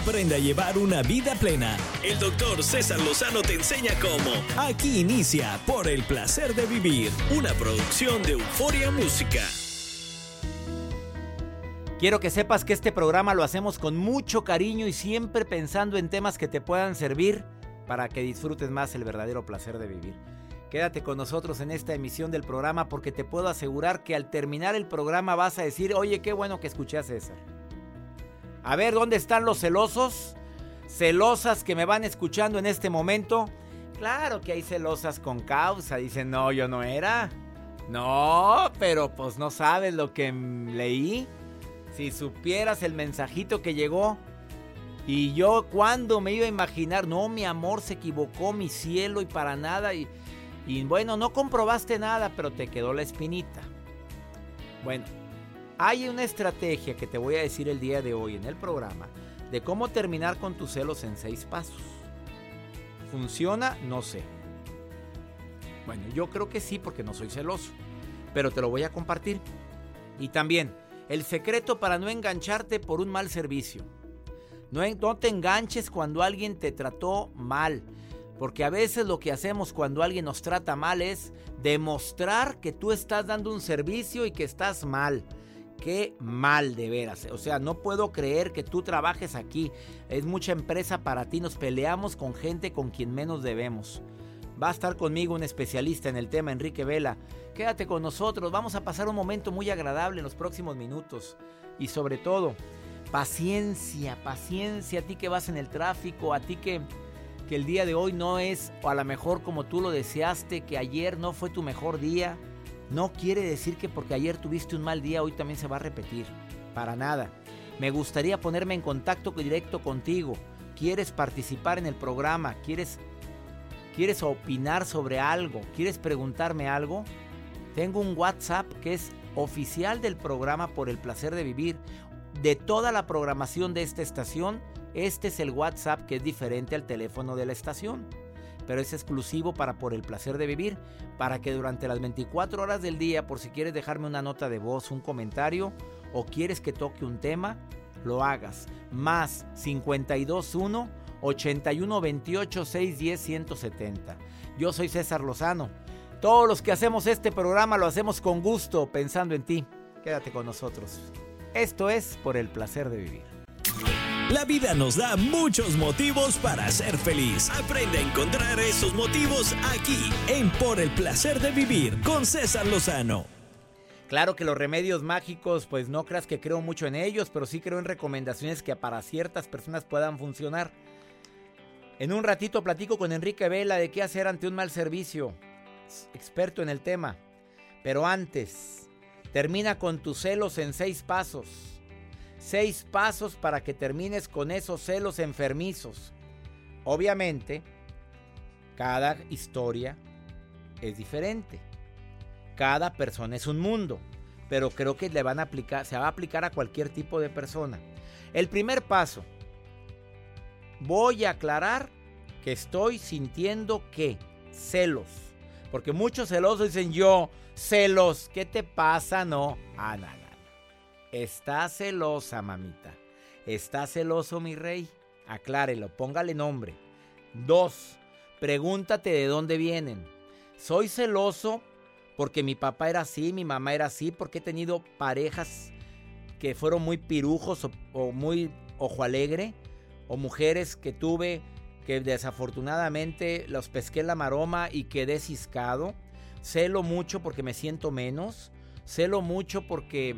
Aprende a llevar una vida plena. El doctor César Lozano te enseña cómo. Aquí inicia Por el placer de vivir, una producción de Euforia Música. Quiero que sepas que este programa lo hacemos con mucho cariño y siempre pensando en temas que te puedan servir para que disfrutes más el verdadero placer de vivir. Quédate con nosotros en esta emisión del programa porque te puedo asegurar que al terminar el programa vas a decir, oye, qué bueno que escuché a César. A ver, ¿dónde están los celosos? Celosas que me van escuchando en este momento. Claro que hay celosas con causa. Dicen, no, yo no era. No, pero pues no sabes lo que leí. Si supieras el mensajito que llegó. Y yo, ¿cuándo me iba a imaginar? No, mi amor se equivocó, mi cielo, y para nada. Y, y bueno, no comprobaste nada, pero te quedó la espinita. Bueno, hay una estrategia que te voy a decir el día de hoy en el programa de cómo terminar con tus celos en seis pasos. ¿Funciona? No sé. Bueno, yo creo que sí porque no soy celoso, pero te lo voy a compartir. Y también, el secreto para no engancharte por un mal servicio. No, no te enganches cuando alguien te trató mal. Porque a veces lo que hacemos cuando alguien nos trata mal es demostrar que tú estás dando un servicio y que estás mal. Qué mal de veras. O sea, no puedo creer que tú trabajes aquí. Es mucha empresa para ti. Nos peleamos con gente con quien menos debemos. Va a estar conmigo un especialista en el tema, Enrique Vela. Quédate con nosotros. Vamos a pasar un momento muy agradable en los próximos minutos. Y sobre todo, paciencia, paciencia. A ti que vas en el tráfico, a ti que que el día de hoy no es o a lo mejor como tú lo deseaste, que ayer no fue tu mejor día, no quiere decir que porque ayer tuviste un mal día hoy también se va a repetir. Para nada. Me gustaría ponerme en contacto directo contigo. ¿Quieres participar en el programa? ¿Quieres quieres opinar sobre algo? ¿Quieres preguntarme algo? Tengo un WhatsApp que es oficial del programa por el placer de vivir. De toda la programación de esta estación, este es el WhatsApp que es diferente al teléfono de la estación, pero es exclusivo para por el placer de vivir, para que durante las 24 horas del día, por si quieres dejarme una nota de voz, un comentario o quieres que toque un tema, lo hagas. Más 521 81 28 610 170. Yo soy César Lozano. Todos los que hacemos este programa lo hacemos con gusto, pensando en ti. Quédate con nosotros. Esto es por el placer de vivir. La vida nos da muchos motivos para ser feliz. Aprende a encontrar esos motivos aquí en Por el placer de vivir con César Lozano. Claro que los remedios mágicos, pues no creas que creo mucho en ellos, pero sí creo en recomendaciones que para ciertas personas puedan funcionar. En un ratito platico con Enrique Vela de qué hacer ante un mal servicio, experto en el tema. Pero antes, termina con tus celos en seis pasos. Seis pasos para que termines con esos celos enfermizos. Obviamente, cada historia es diferente. Cada persona es un mundo. Pero creo que le van a aplicar, se va a aplicar a cualquier tipo de persona. El primer paso. Voy a aclarar que estoy sintiendo que celos. Porque muchos celosos dicen yo, celos, ¿qué te pasa? No, ah, nada. Está celosa, mamita. Está celoso, mi rey. Aclárelo, póngale nombre. Dos, pregúntate de dónde vienen. Soy celoso porque mi papá era así, mi mamá era así, porque he tenido parejas que fueron muy pirujos o, muy ojo alegre, o mujeres que tuve que desafortunadamente los pesqué en la maroma y quedé ciscado. Celo mucho porque me siento menos. Celo mucho porque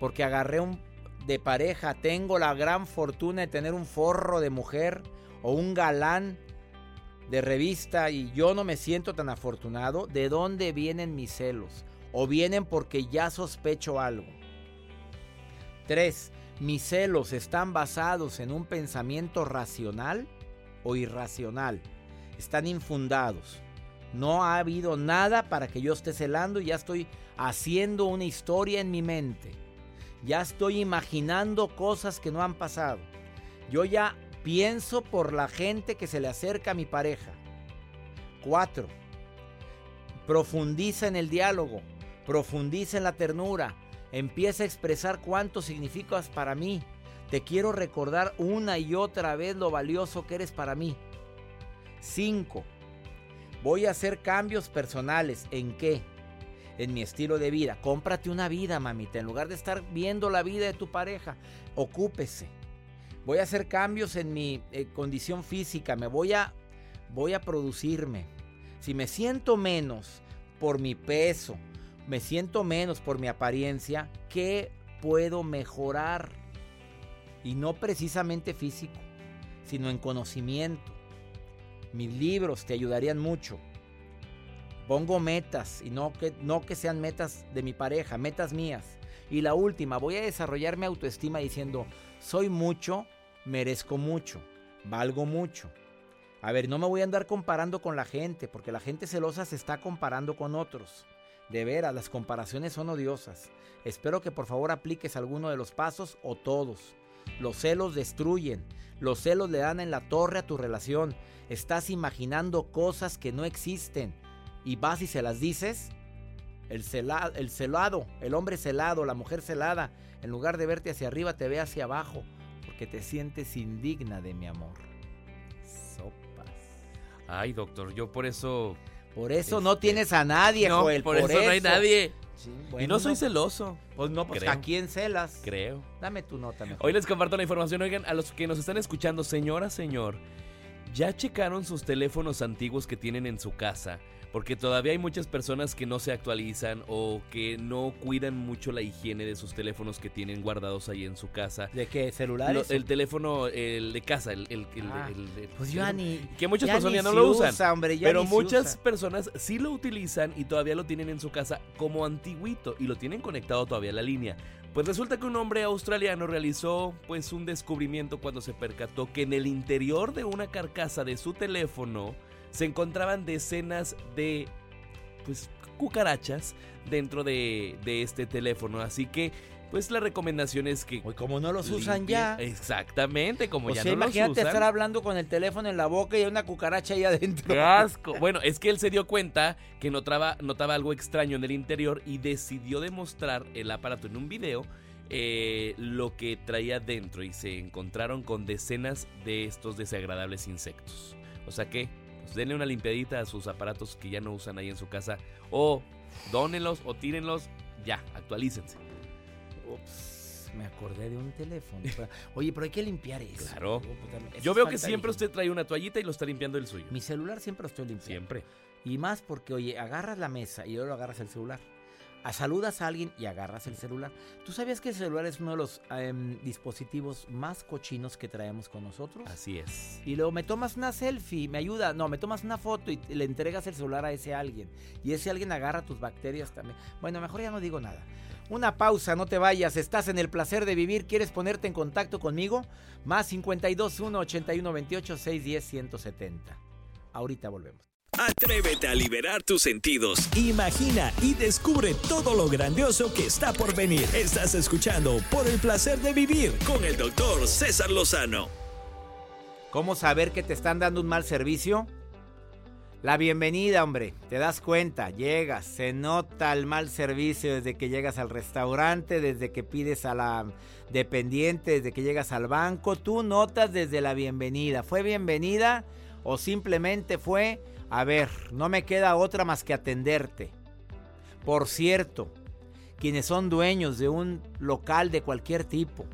porque agarré un de pareja, tengo la gran fortuna de tener un forro de mujer o un galán de revista y yo no me siento tan afortunado, ¿de dónde vienen mis celos? ¿O vienen porque ya sospecho algo? 3. ¿Mis celos están basados en un pensamiento racional o irracional? Están infundados. No ha habido nada para que yo esté celando y ya estoy haciendo una historia en mi mente. Ya estoy imaginando cosas que no han pasado. Yo ya pienso por la gente que se le acerca a mi pareja. 4. Profundiza en el diálogo, profundiza en la ternura, empieza a expresar cuánto significas para mí. Te quiero recordar una y otra vez lo valioso que eres para mí. 5. Voy a hacer cambios personales. ¿En qué? En mi estilo de vida. Cómprate una vida, mamita. En lugar de estar viendo la vida de tu pareja, ocúpese. Voy a hacer cambios en mi eh, condición física. Me voy a, voy a producirme. Si me siento menos por mi peso, me siento menos por mi apariencia, ¿qué puedo mejorar? Y no precisamente físico, sino en conocimiento. Mis libros te ayudarían mucho. Pongo metas y no que, no que sean metas de mi pareja, metas mías. Y la última, voy a desarrollar mi autoestima diciendo, soy mucho, merezco mucho, valgo mucho. A ver, no me voy a andar comparando con la gente, porque la gente celosa se está comparando con otros. De veras, las comparaciones son odiosas. Espero que por favor apliques alguno de los pasos o todos. Los celos destruyen. Los celos le dan en la torre a tu relación. Estás imaginando cosas que no existen. Y vas y se las dices. El, el celado, el hombre celado, la mujer celada, en lugar de verte hacia arriba, te ve hacia abajo. Porque te sientes indigna de mi amor. Sopas. Ay, doctor, yo por eso por eso no este, tienes a nadie, no, Joel. Por, eso, no hay nadie. y no soy celoso. Pues no, pues ¿a quién celas? Creo. Dame tu nota mejor. Hoy les comparto la información. Oigan, a los que nos están escuchando, señora, señor, ¿ya checaron sus teléfonos antiguos que tienen en su casa? Porque todavía hay muchas personas que no se actualizan o que no cuidan mucho la higiene de sus teléfonos que tienen guardados ahí en su casa. ¿De qué? ¿Celulares? el teléfono, el de casa, el... el, ah, pues yo ni... Que muchas personas ya no lo usan. pero muchas personas sí lo utilizan y todavía lo tienen en su casa como antiguito y lo tienen conectado todavía a la línea. Pues resulta que un hombre australiano realizó pues un descubrimiento cuando se percató que en el interior de una carcasa de su teléfono se encontraban decenas de pues cucarachas dentro de, este teléfono. Así que pues la recomendación es que. como no los usan ya. Exactamente, como ya no los usan. Imagínate estar hablando con el teléfono en la boca y hay una cucaracha ahí adentro. ¡Qué asco! bueno, es que él se dio cuenta que notaba, notaba algo extraño en el interior y decidió demostrar el aparato en un video. Eh, lo que traía dentro y se encontraron con decenas de estos desagradables insectos. O sea que pues, denle una limpiadita a sus aparatos que ya no usan ahí en su casa. O dónenlos o tírenlos. Ya, actualícense. Ups, me acordé de un teléfono. Oye, pero hay que limpiar eso. Claro. Yo veo que siempre usted trae una toallita y lo está limpiando el suyo. Mi celular siempre lo estoy limpiando. Siempre. Y más porque, oye, agarras la mesa y luego agarras el celular saludas a alguien y agarras el celular. ¿Tú sabías que el celular es uno de los em, dispositivos más cochinos que traemos con nosotros? Así es. Y luego me tomas una selfie, me ayuda, no, me tomas una foto y le entregas el celular a ese alguien. Y ese alguien agarra tus bacterias también. Bueno, mejor ya no digo nada. Una pausa, no te vayas, estás en el placer de vivir, ¿quieres ponerte en contacto conmigo? Más 52 1 81 28 610 170. Ahorita volvemos. Atrévete a liberar tus sentidos. Imagina y descubre todo lo grandioso que está por venir. Estás escuchando Por el placer de vivir con el doctor César Lozano. ¿Cómo saber que te están dando un mal servicio? La bienvenida, hombre. Te das cuenta, llegas, se nota el mal servicio desde que llegas al restaurante, desde que pides a la dependiente, desde que llegas al banco. Tú notas desde la bienvenida. ¿Fue bienvenida o simplemente fue a ver, no me queda otra más que atenderte. Por cierto, quienes son dueños de un local de cualquier tipo,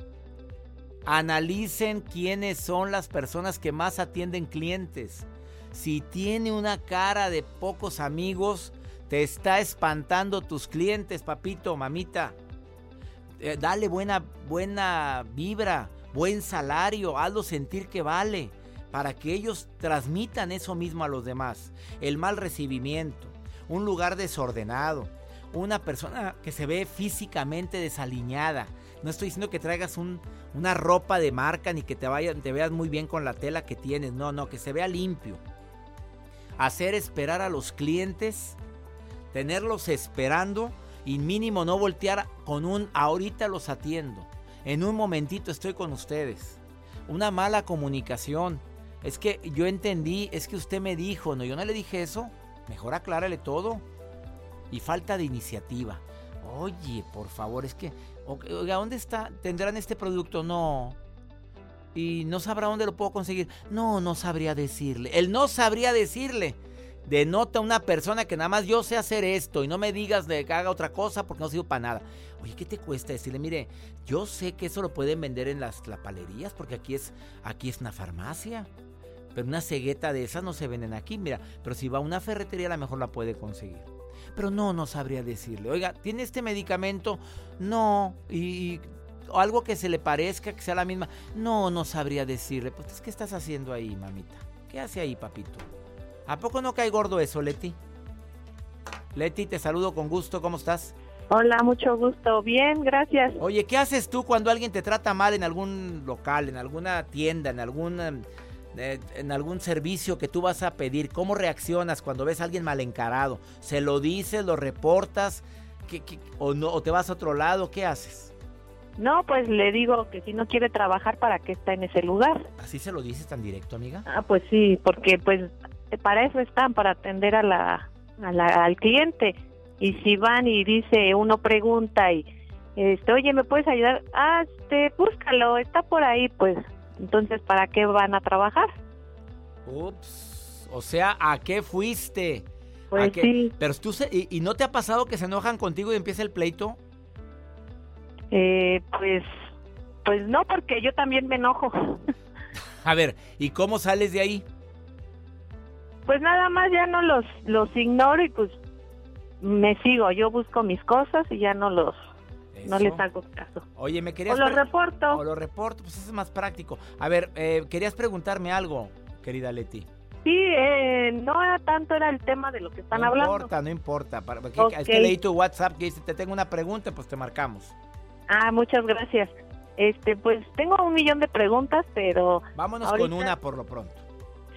analicen quiénes son las personas que más atienden clientes. Si tiene una cara de pocos amigos, te está espantando tus clientes, papito, mamita. Eh, dale buena, buena vibra, buen salario, hazlo sentir que vale para que ellos transmitan eso mismo a los demás. El mal recibimiento, un lugar desordenado, una persona que se ve físicamente desaliñada. No estoy diciendo que traigas una ropa de marca ni que te, te veas muy bien con la tela que tienes. No, no, que se vea limpio. Hacer esperar a los clientes, tenerlos esperando y mínimo no voltear con un ahorita los atiendo. En un momentito estoy con ustedes. Una mala comunicación es que yo entendí, es que usted me dijo, no, yo no le dije eso. Mejor aclárale todo. Y falta de iniciativa. Oye, por favor, es que, oiga, ¿dónde está? ¿Tendrán este producto? No. y no sabrá dónde lo puedo conseguir. No, no sabría decirle. Él no sabría decirle. Denota una persona que nada más yo sé hacer esto y no me digas de que haga otra cosa porque no sirvo para nada. Oye, ¿qué te cuesta decirle? Mire, yo sé que eso lo pueden vender en las palerías porque aquí es, aquí es una farmacia. Pero una cegueta de esas no se venden aquí, mira. Pero si va a una ferretería a lo mejor la puede conseguir. Pero no, no sabría decirle. Oiga, ¿tiene este medicamento? No. Y, algo que se le parezca, que sea la misma. No, no sabría decirle. Pues, ¿qué estás haciendo ahí, mamita? ¿Qué hace ahí, papito? ¿A poco no cae gordo eso, Leti? Leti, te saludo con gusto. ¿Cómo estás? Hola, mucho gusto. Bien, gracias. Oye, ¿qué haces tú cuando alguien te trata mal en algún local, en alguna tienda, en alguna en algún servicio que tú vas a pedir, ¿cómo reaccionas cuando ves a alguien mal encarado? ¿Se lo dices, lo reportas o, no, o te vas a otro lado? ¿Qué haces? No, pues le digo que si no quiere trabajar, ¿para qué está en ese lugar? ¿Así se lo dices tan directo, amiga? Ah, pues sí, porque pues para eso están, para atender a la, al cliente. Y si van y dice, uno pregunta y, este, oye, ¿me puedes ayudar? Ah, este, búscalo, está por ahí, pues entonces, ¿para qué van a trabajar? Ups, o sea, ¿a qué fuiste? Pues sí. Pero tú y, no te ha pasado que se enojan contigo y empieza el pleito? Eh, pues, pues no, porque yo también me enojo. a ver, ¿y cómo sales de ahí? Pues nada más ya no los, los ignoro y pues me sigo. Yo busco mis cosas y ya no los, no les hago caso. Oye, me querías... O lo reporto. O lo reporto, pues eso es más práctico. A ver, eh, querías preguntarme algo, querida Leti. Sí, eh, no era tanto era el tema de lo que están hablando. No importa, no importa. Es que leí tu WhatsApp que dice, te tengo una pregunta, pues te marcamos. Ah, muchas gracias. Este, pues tengo un millón de preguntas, pero... Vámonos con una por lo pronto.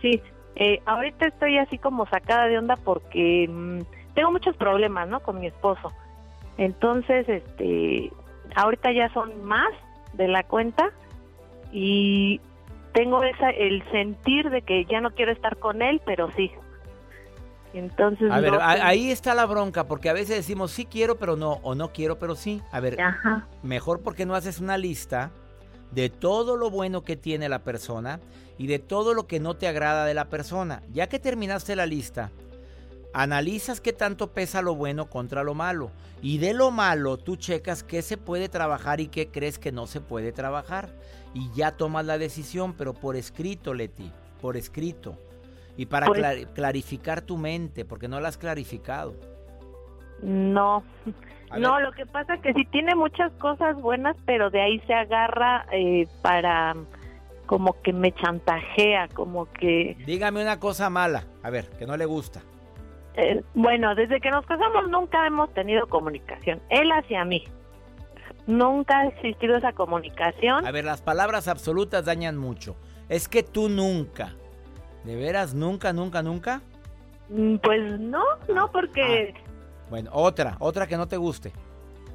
Sí, eh, ahorita estoy así como sacada de onda porque mm, tengo muchos problemas, ¿no? Con mi esposo. Entonces, este, ahorita ya son más de la cuenta y tengo esa el sentir de que ya no quiero estar con él, pero sí. Entonces, a ver, ahí está la bronca, porque a veces decimos sí quiero, pero no, o no quiero, pero sí. A ver, mejor porque no haces una lista de todo lo bueno que tiene la persona y de todo lo que no te agrada de la persona. Ya que terminaste la lista, analizas qué tanto pesa lo bueno contra lo malo. Y de lo malo tú checas qué se puede trabajar y qué crees que no se puede trabajar. Y ya tomas la decisión, pero por escrito, Leti, por escrito. Y para pues clarificar tu mente, porque no la has clarificado. No, no, lo que pasa es que sí tiene muchas cosas buenas, pero de ahí se agarra eh, para como que me chantajea, como que... Dígame una cosa mala, a ver, que no le gusta. Eh, bueno, desde que nos casamos nunca hemos tenido comunicación, él hacia mí. Nunca ha existido esa comunicación. A ver, las palabras absolutas dañan mucho. Es que tú nunca. ¿De veras nunca, nunca, nunca? Mm, pues no, no, porque... Ah, bueno, otra, otra que no te guste.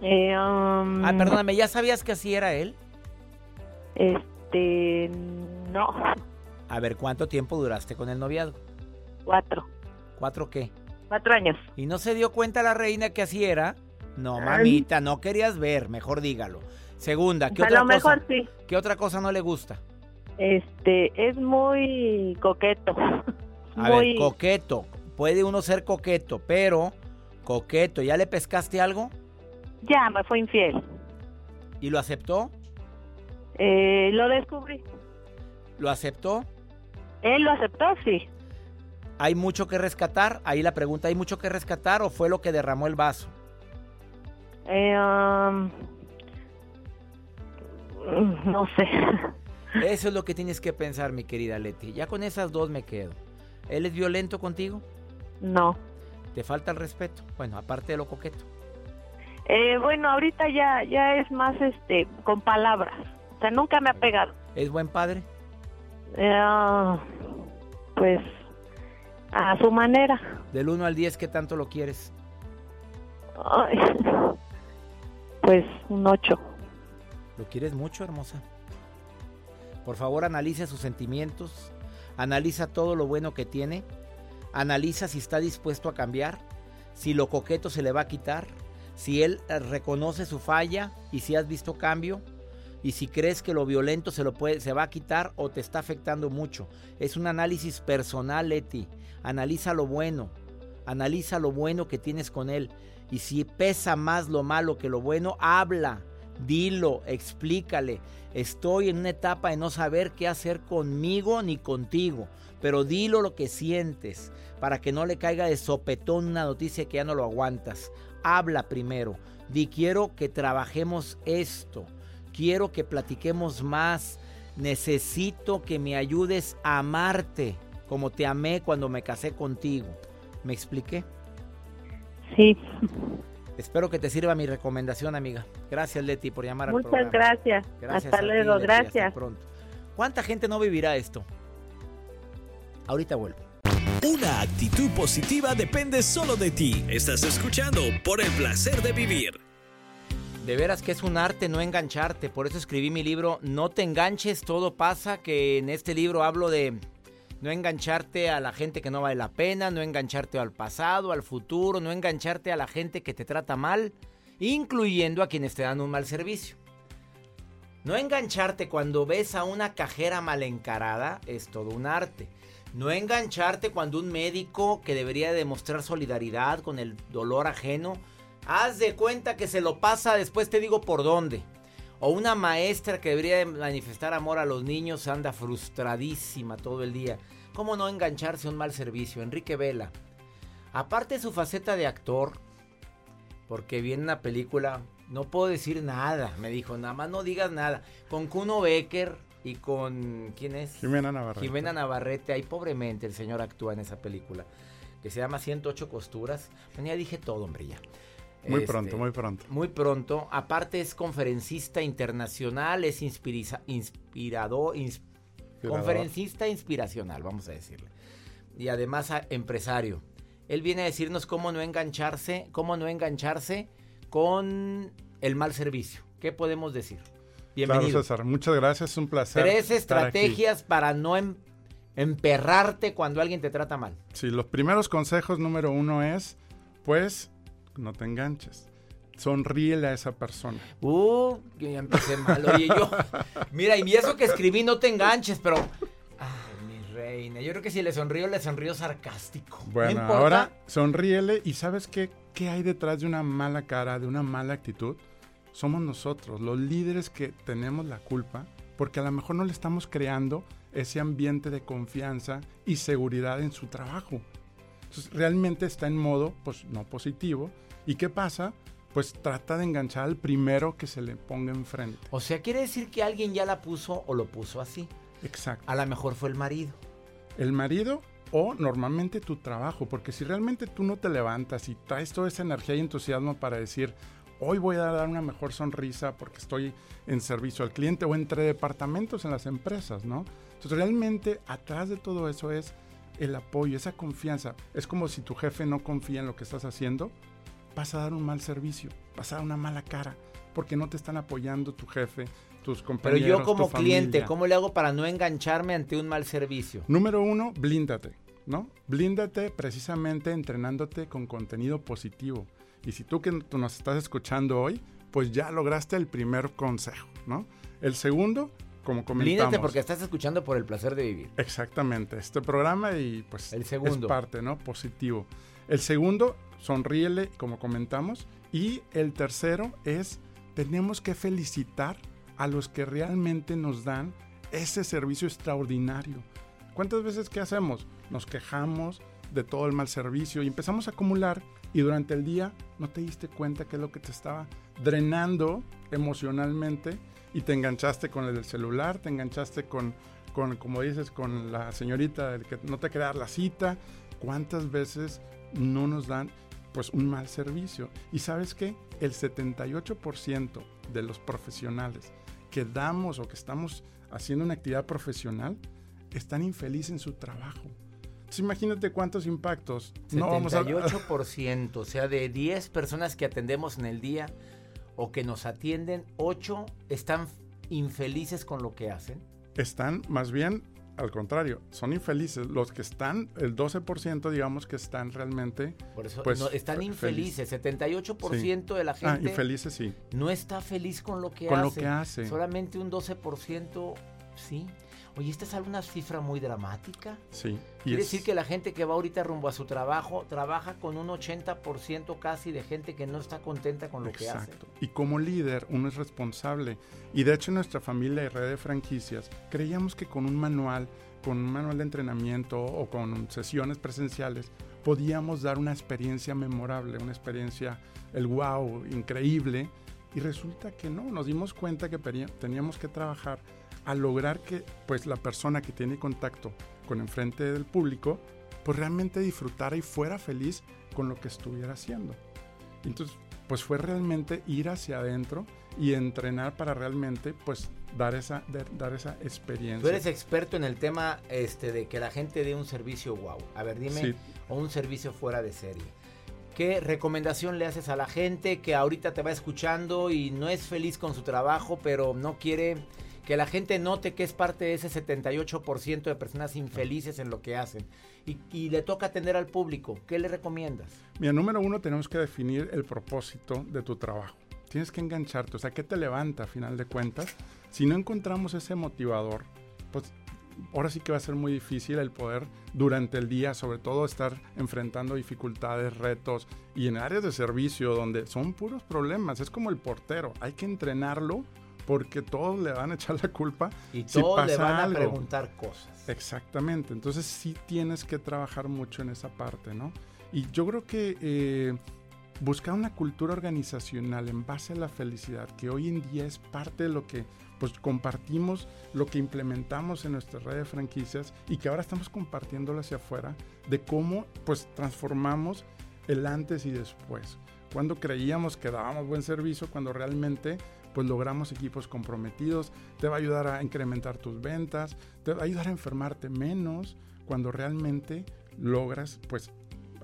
Eh, um, Ah, perdóname, ¿ya sabías que así era él? Este, no. A ver, ¿cuánto tiempo duraste con el noviazgo? Cuatro. ¿Cuatro qué? Cuatro años. ¿Y no se dio cuenta la reina que así era? No, mamita, no querías ver, mejor dígalo. Segunda, ¿qué otra lo mejor sí. ¿Qué otra cosa no le gusta? Este, es muy coqueto. A ver, coqueto. Puede uno ser coqueto, pero coqueto, ¿ya le pescaste algo? Ya, me fue infiel. ¿Y lo aceptó? Eh, lo descubrí. ¿Lo aceptó? Él lo aceptó, sí. ¿Hay mucho que rescatar? Ahí la pregunta, ¿hay mucho que rescatar o fue lo que derramó el vaso? Eh, um, no sé. Eso es lo que tienes que pensar, mi querida Leti. Ya con esas dos me quedo. ¿Él es violento contigo? No. ¿Te falta el respeto? Bueno, aparte de lo coqueto. Eh, bueno, ahorita ya, ya es más este con palabras. O sea, nunca me ha pegado. ¿Es buen padre? Eh, pues a su manera. Del 1 al 10, ¿qué tanto lo quieres? pues un 8. ¿Lo quieres mucho, hermosa? Por favor, analiza sus sentimientos, analiza todo lo bueno que tiene, analiza si está dispuesto a cambiar, si lo coqueto se le va a quitar, si él reconoce su falla y si has visto cambio. Y si crees que lo violento se lo puede se va a quitar o te está afectando mucho. Es un análisis personal, Leti. Analiza lo bueno. Analiza lo bueno que tienes con él y si pesa más lo malo que lo bueno, habla. Dilo, explícale. Estoy en una etapa de no saber qué hacer conmigo ni contigo, pero dilo lo que sientes para que no le caiga de sopetón una noticia que ya no lo aguantas. Habla primero. Di quiero que trabajemos esto Quiero que platiquemos más. Necesito que me ayudes a amarte como te amé cuando me casé contigo. ¿Me expliqué? Sí. Espero que te sirva mi recomendación, amiga. Gracias, Leti, por llamar Muchas al programa. gracias. gracias. Hasta luego, gracias. Hasta pronto. ¿Cuánta gente no vivirá esto? Ahorita vuelvo. Una actitud positiva depende solo de ti. Estás escuchando por el placer de vivir. De veras que es un arte no engancharte, por eso escribí mi libro No te enganches, todo pasa, que en este libro hablo de no engancharte a la gente que no vale la pena, no engancharte al pasado, al futuro, no engancharte a la gente que te trata mal, incluyendo a quienes te dan un mal servicio. No engancharte cuando ves a una cajera mal encarada es todo un arte. No engancharte cuando un médico que debería demostrar solidaridad con el dolor ajeno Haz de cuenta que se lo pasa, después te digo por dónde. O una maestra que debería manifestar amor a los niños anda frustradísima todo el día. ¿Cómo no engancharse a un mal servicio? Enrique Vela. Aparte de su faceta de actor, porque viene una película, no puedo decir nada, me dijo, nada más no digas nada. Con Kuno Becker y con, ¿quién es? Jimena Navarrete. Jimena Navarrete, ahí pobremente el señor actúa en esa película, que se llama 108 costuras. Bueno, ya dije todo, hombre, ya. Muy pronto, este, muy pronto. Muy pronto. Aparte es conferencista internacional, es inspirador, conferencista inspiracional, vamos a decirle. Y además empresario. Él viene a decirnos cómo no engancharse, cómo no engancharse con el mal servicio. ¿Qué podemos decir? Bienvenido. Claro, César. Muchas gracias, es un placer. Tres estrategias para no em, emperrarte cuando alguien te trata mal. Sí, los primeros consejos número uno es, pues, no te enganches. Sonríele a esa persona. Uh, ya empecé mal. Oye, yo. Mira, y eso que escribí, no te enganches, pero. Ay, mi reina. Yo creo que si le sonrío, le sonrío sarcástico. Bueno, ahora sonríele y ¿sabes qué? ¿Qué hay detrás de una mala cara, de una mala actitud? Somos nosotros, los líderes que tenemos la culpa, porque a lo mejor no le estamos creando ese ambiente de confianza y seguridad en su trabajo. Entonces, realmente está en modo, pues, no positivo. ¿Y qué pasa? Pues trata de enganchar al primero que se le ponga enfrente. O sea, quiere decir que alguien ya la puso o lo puso así. Exacto. A lo mejor fue el marido. El marido o normalmente tu trabajo, porque si realmente tú no te levantas y traes toda esa energía y entusiasmo para decir, hoy voy a dar una mejor sonrisa porque estoy en servicio al cliente o entre departamentos en las empresas, ¿no? Entonces realmente atrás de todo eso es el apoyo, esa confianza. Es como si tu jefe no confía en lo que estás haciendo, vas a dar un mal servicio, vas a dar una mala cara, porque no te están apoyando tu jefe, tus compañeros. Pero yo como cliente, ¿cómo le hago para no engancharme ante un mal servicio? Número uno, blíndate, ¿no? Blíndate precisamente entrenándote con contenido positivo. Y si tú que tú nos estás escuchando hoy, pues ya lograste el primer consejo, ¿no? El segundo, como comentamos. porque estás escuchando por el placer de vivir. Exactamente, este programa y pues el segundo. es parte, ¿no? Positivo. El segundo, sonríele, como comentamos. Y el tercero es, tenemos que felicitar a los que realmente nos dan ese servicio extraordinario. ¿Cuántas veces qué hacemos? Nos quejamos de todo el mal servicio y empezamos a acumular y durante el día no te diste cuenta que es lo que te estaba drenando emocionalmente y te enganchaste con el celular, te enganchaste con, con como dices, con la señorita que no te quería dar la cita. ¿Cuántas veces no nos dan pues un mal servicio? Y sabes qué? El 78% de los profesionales que damos o que estamos haciendo una actividad profesional están infelices en su trabajo. Entonces imagínate cuántos impactos. 78%, no vamos a... o sea, de 10 personas que atendemos en el día, o que nos atienden, ocho están infelices con lo que hacen? Están más bien al contrario, son infelices. Los que están, el 12% digamos que están realmente... Por eso pues, están infelices. 78% de la ah, gente... Ah, infelices sí. No está feliz con lo que con hace. lo que hace. Solamente un 12% sí. Oye, ¿esta es alguna cifra muy dramática? Sí. Quiere decir que la gente que va ahorita rumbo a su trabajo trabaja con un 80% casi de gente que no está contenta con lo que hace. Y como líder, uno es responsable. Y de hecho, en nuestra familia y red de franquicias, creíamos que con un manual, con un manual de entrenamiento o con sesiones presenciales, podíamos dar una experiencia memorable, una experiencia, el wow, increíble. Y resulta que no, nos dimos cuenta que teníamos que trabajar a lograr que pues la persona que tiene contacto con enfrente del público pues realmente disfrutara y fuera feliz con lo que estuviera haciendo. Entonces, pues fue realmente ir hacia adentro y entrenar para realmente pues dar esa dar esa experiencia. Tú eres experto en el tema este de que la gente dé un servicio wow. A ver, dime o un servicio fuera de serie. ¿Qué recomendación le haces a la gente que ahorita te va escuchando y no es feliz con su trabajo, pero no quiere que la gente note que es parte de ese 78% de personas infelices en lo que hacen y, le toca atender al público. ¿Qué le recomiendas? Mira, número uno, tenemos que definir el propósito de tu trabajo. Tienes que engancharte, o sea, ¿qué te levanta a final de cuentas? Si no encontramos ese motivador, pues ahora sí que va a ser muy difícil el poder durante el día, sobre todo estar enfrentando dificultades, retos y en áreas de servicio donde son puros problemas. Es como el portero, hay que entrenarlo porque todos le van a echar la culpa. Y todos le van a preguntar cosas. Exactamente, entonces sí tienes que trabajar mucho en esa parte, ¿no? Y yo creo que eh, buscar una cultura organizacional en base a la felicidad, que hoy en día es parte de lo que pues compartimos, lo que implementamos en nuestra red de franquicias y que ahora estamos compartiéndolo hacia afuera, de cómo pues transformamos el antes y después. Cuando creíamos que dábamos buen servicio, cuando realmente pues logramos equipos comprometidos, te va a ayudar a incrementar tus ventas, te va a ayudar a enfermarte menos cuando realmente logras pues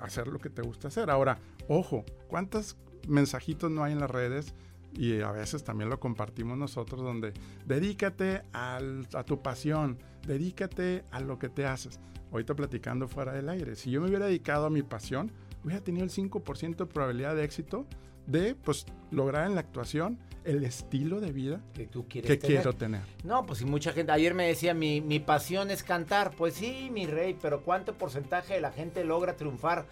hacer lo que te gusta hacer. Ahora, ojo, ¿cuántos mensajitos no hay en las redes? Y a veces también lo compartimos nosotros donde dedícate a tu pasión, dedícate a lo que te haces. Ahorita platicando fuera del aire, si yo me hubiera dedicado a mi pasión, hubiera tenido el 5% de probabilidad de éxito de pues lograr en la actuación el estilo de vida que tú quieres que quiero tener. No, pues si mucha gente, ayer me decía, mi, mi pasión es cantar, pues sí, mi rey, pero ¿cuánto porcentaje de la gente logra triunfar?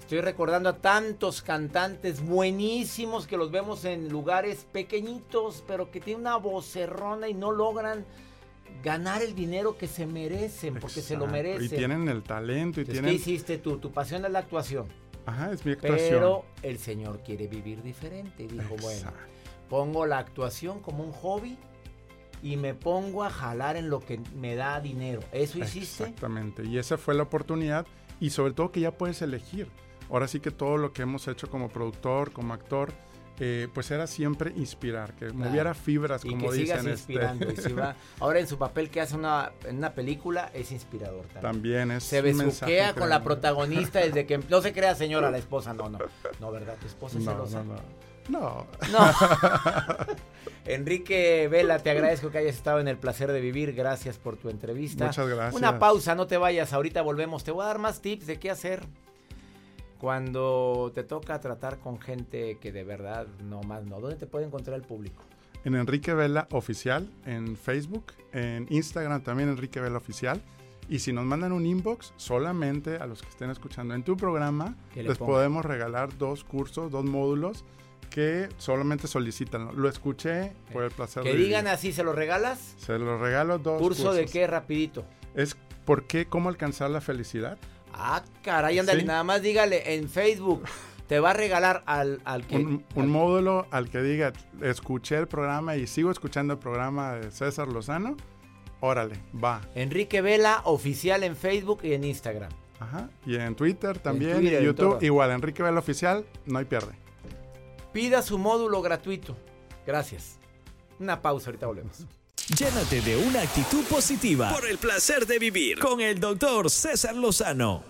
Estoy recordando a tantos cantantes buenísimos que los vemos en lugares pequeñitos, pero que tienen una vocerrona y no logran ganar el dinero que se merecen, porque se lo merecen. Y tienen el talento y tienen... ¿Qué hiciste tú? Tu pasión es la actuación. Ajá, es mi actuación. Pero el Señor quiere vivir diferente. Dijo, bueno, pongo la actuación como un hobby y me pongo a jalar en lo que me da dinero. ¿Eso hiciste? Exactamente. Y esa fue la oportunidad. Y sobre todo que ya puedes elegir. Ahora sí que todo lo que hemos hecho como productor, como actor, eh, pues era siempre inspirar, que moviera fibras, como que dicen. Sigas este. inspirando. ahora en su papel que hace una, en una película es inspirador también. También es. Se besuquea con la protagonista desde que no se crea señora la esposa, no, no. No, ¿verdad? Tu esposa es no, No, no. No. No. Enrique Vela, te agradezco que hayas estado en el placer de vivir. Gracias por tu entrevista. Muchas gracias. Una pausa, no te vayas. Ahorita volvemos. Te voy a dar más tips de qué hacer cuando te toca tratar con gente que de verdad no más no, ¿dónde te puede encontrar el público? En Enrique Vela Oficial, en Facebook, en Instagram también Enrique Vela Oficial. Y si nos mandan un inbox, solamente a los que estén escuchando en tu programa, les podemos regalar dos cursos, dos módulos que solamente solicitan. Lo escuché por el placer que digan así, ¿se los regalas? Se los regalo dos. ¿Curso de qué rapidito? Es ¿por qué? ¿Cómo alcanzar la felicidad? Ah, caray, ándale, nada más dígale en Facebook. Te va a regalar al, al que... Un, módulo al que diga, escuché el programa y sigo escuchando el programa de César Lozano. Órale, va. Enrique Vela, oficial en Facebook y en Instagram. Ajá. Y en Twitter también, en YouTube. Igual, Enrique Vela Oficial, no hay pierde. Pida su módulo gratuito. Gracias. Una pausa, ahorita volvemos. Llénate de una actitud positiva por el placer de vivir con el doctor César Lozano.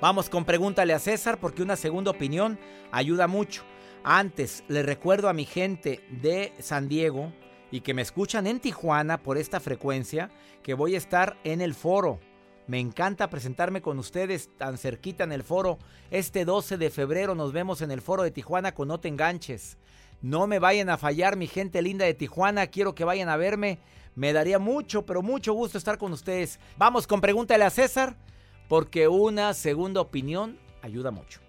Vamos con pregúntale a César porque una segunda opinión ayuda mucho. Antes, le recuerdo a mi gente de San Diego y que me escuchan en Tijuana por esta frecuencia, que voy a estar en el foro. Me encanta presentarme con ustedes tan cerquita en el foro. Este 12 de febrero nos vemos en el foro de Tijuana con No Te Enganches. No me vayan a fallar, mi gente linda de Tijuana. Quiero que vayan a verme. Me daría mucho, pero mucho gusto estar con ustedes. Vamos con pregúntale a César, porque una segunda opinión ayuda mucho.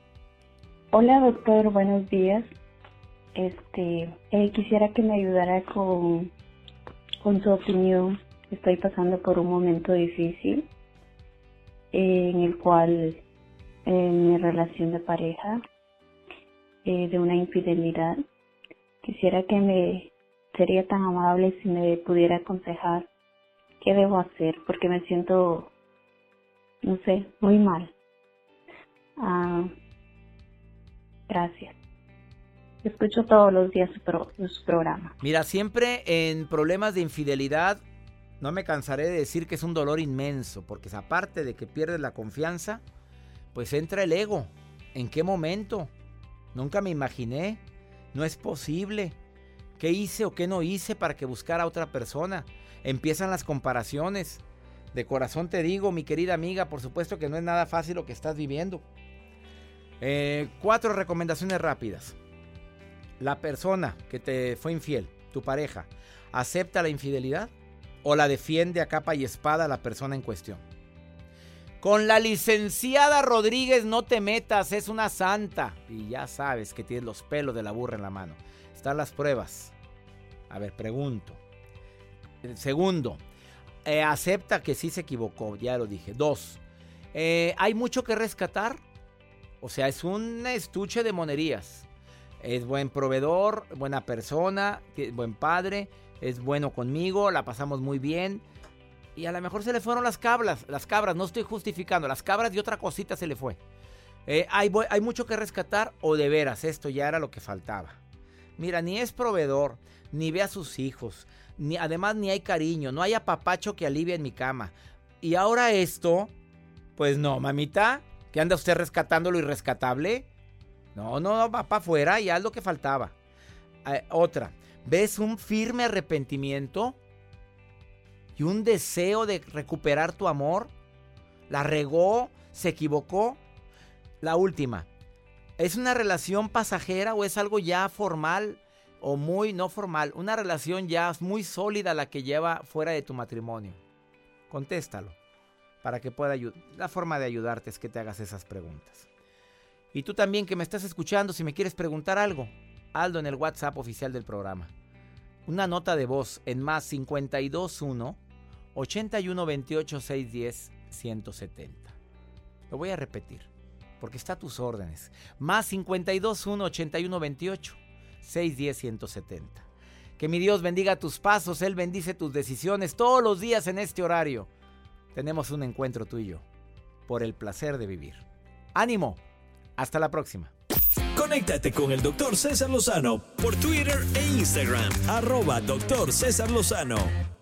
Hola doctor, buenos días. Este, eh, quisiera que me ayudara con, con su opinión. Estoy pasando por un momento difícil en el cual en mi relación de pareja eh, de una infidelidad. Quisiera que me sería tan amable si me pudiera aconsejar qué debo hacer porque me siento, no sé, muy mal. Ah, gracias. Escucho todos los días su, programa. Mira, siempre en problemas de infidelidad, no me cansaré de decir que es un dolor inmenso, porque aparte de que pierdes la confianza, pues entra el ego. ¿En qué momento? Nunca me imaginé. No es posible. ¿Qué hice o qué no hice para que buscara a otra persona? Empiezan las comparaciones. De corazón te digo, mi querida amiga, por supuesto que no es nada fácil lo que estás viviendo. Eh, cuatro recomendaciones rápidas la persona que te fue infiel, tu pareja, acepta la infidelidad o la defiende a capa y espada la persona en cuestión. Con la licenciada Rodríguez no te metas, es una santa. Y ya sabes que tienes los pelos de la burra en la mano. Están las pruebas. A ver, pregunto. Segundo, eh, acepta que sí se equivocó, ya lo dije. Dos, eh, ¿hay mucho que rescatar? O sea, es un estuche de monerías. Es buen proveedor, buena persona, buen padre, es bueno conmigo, la pasamos muy bien. Y a lo mejor se le fueron las cabras, las cabras, no estoy justificando, las cabras y otra cosita se le fue. Eh, hay, mucho que rescatar o de veras, esto ya era lo que faltaba. Mira, ni es proveedor, ni ve a sus hijos, ni además ni hay cariño, no hay apapacho que alivie en mi cama. Y ahora esto, pues no, mamita, que anda usted rescatando lo irrescatable. No, no, va para afuera y haz lo que faltaba. Eh, otra, ¿ves un firme arrepentimiento y un deseo de recuperar tu amor? ¿La regó? ¿Se equivocó? La última, ¿es una relación pasajera o es algo ya formal o muy no formal? Una relación ya muy sólida la que lleva fuera de tu matrimonio. Contéstalo para que pueda ayudar. La forma de ayudarte es que te hagas esas preguntas. Y tú también que me estás escuchando, si me quieres preguntar algo, Aldo en el WhatsApp oficial del programa. Una nota de voz en más 521 8128 610 170. Lo voy a repetir, porque está a tus órdenes. Más 521 8128 610 170. Que mi Dios bendiga tus pasos, Él bendice tus decisiones todos los días en este horario. Tenemos un encuentro tú y yo, por el placer de vivir. ¡Ánimo! Hasta la próxima. Conéctate con el doctor César Lozano por Twitter e Instagram, arroba doctor César Lozano.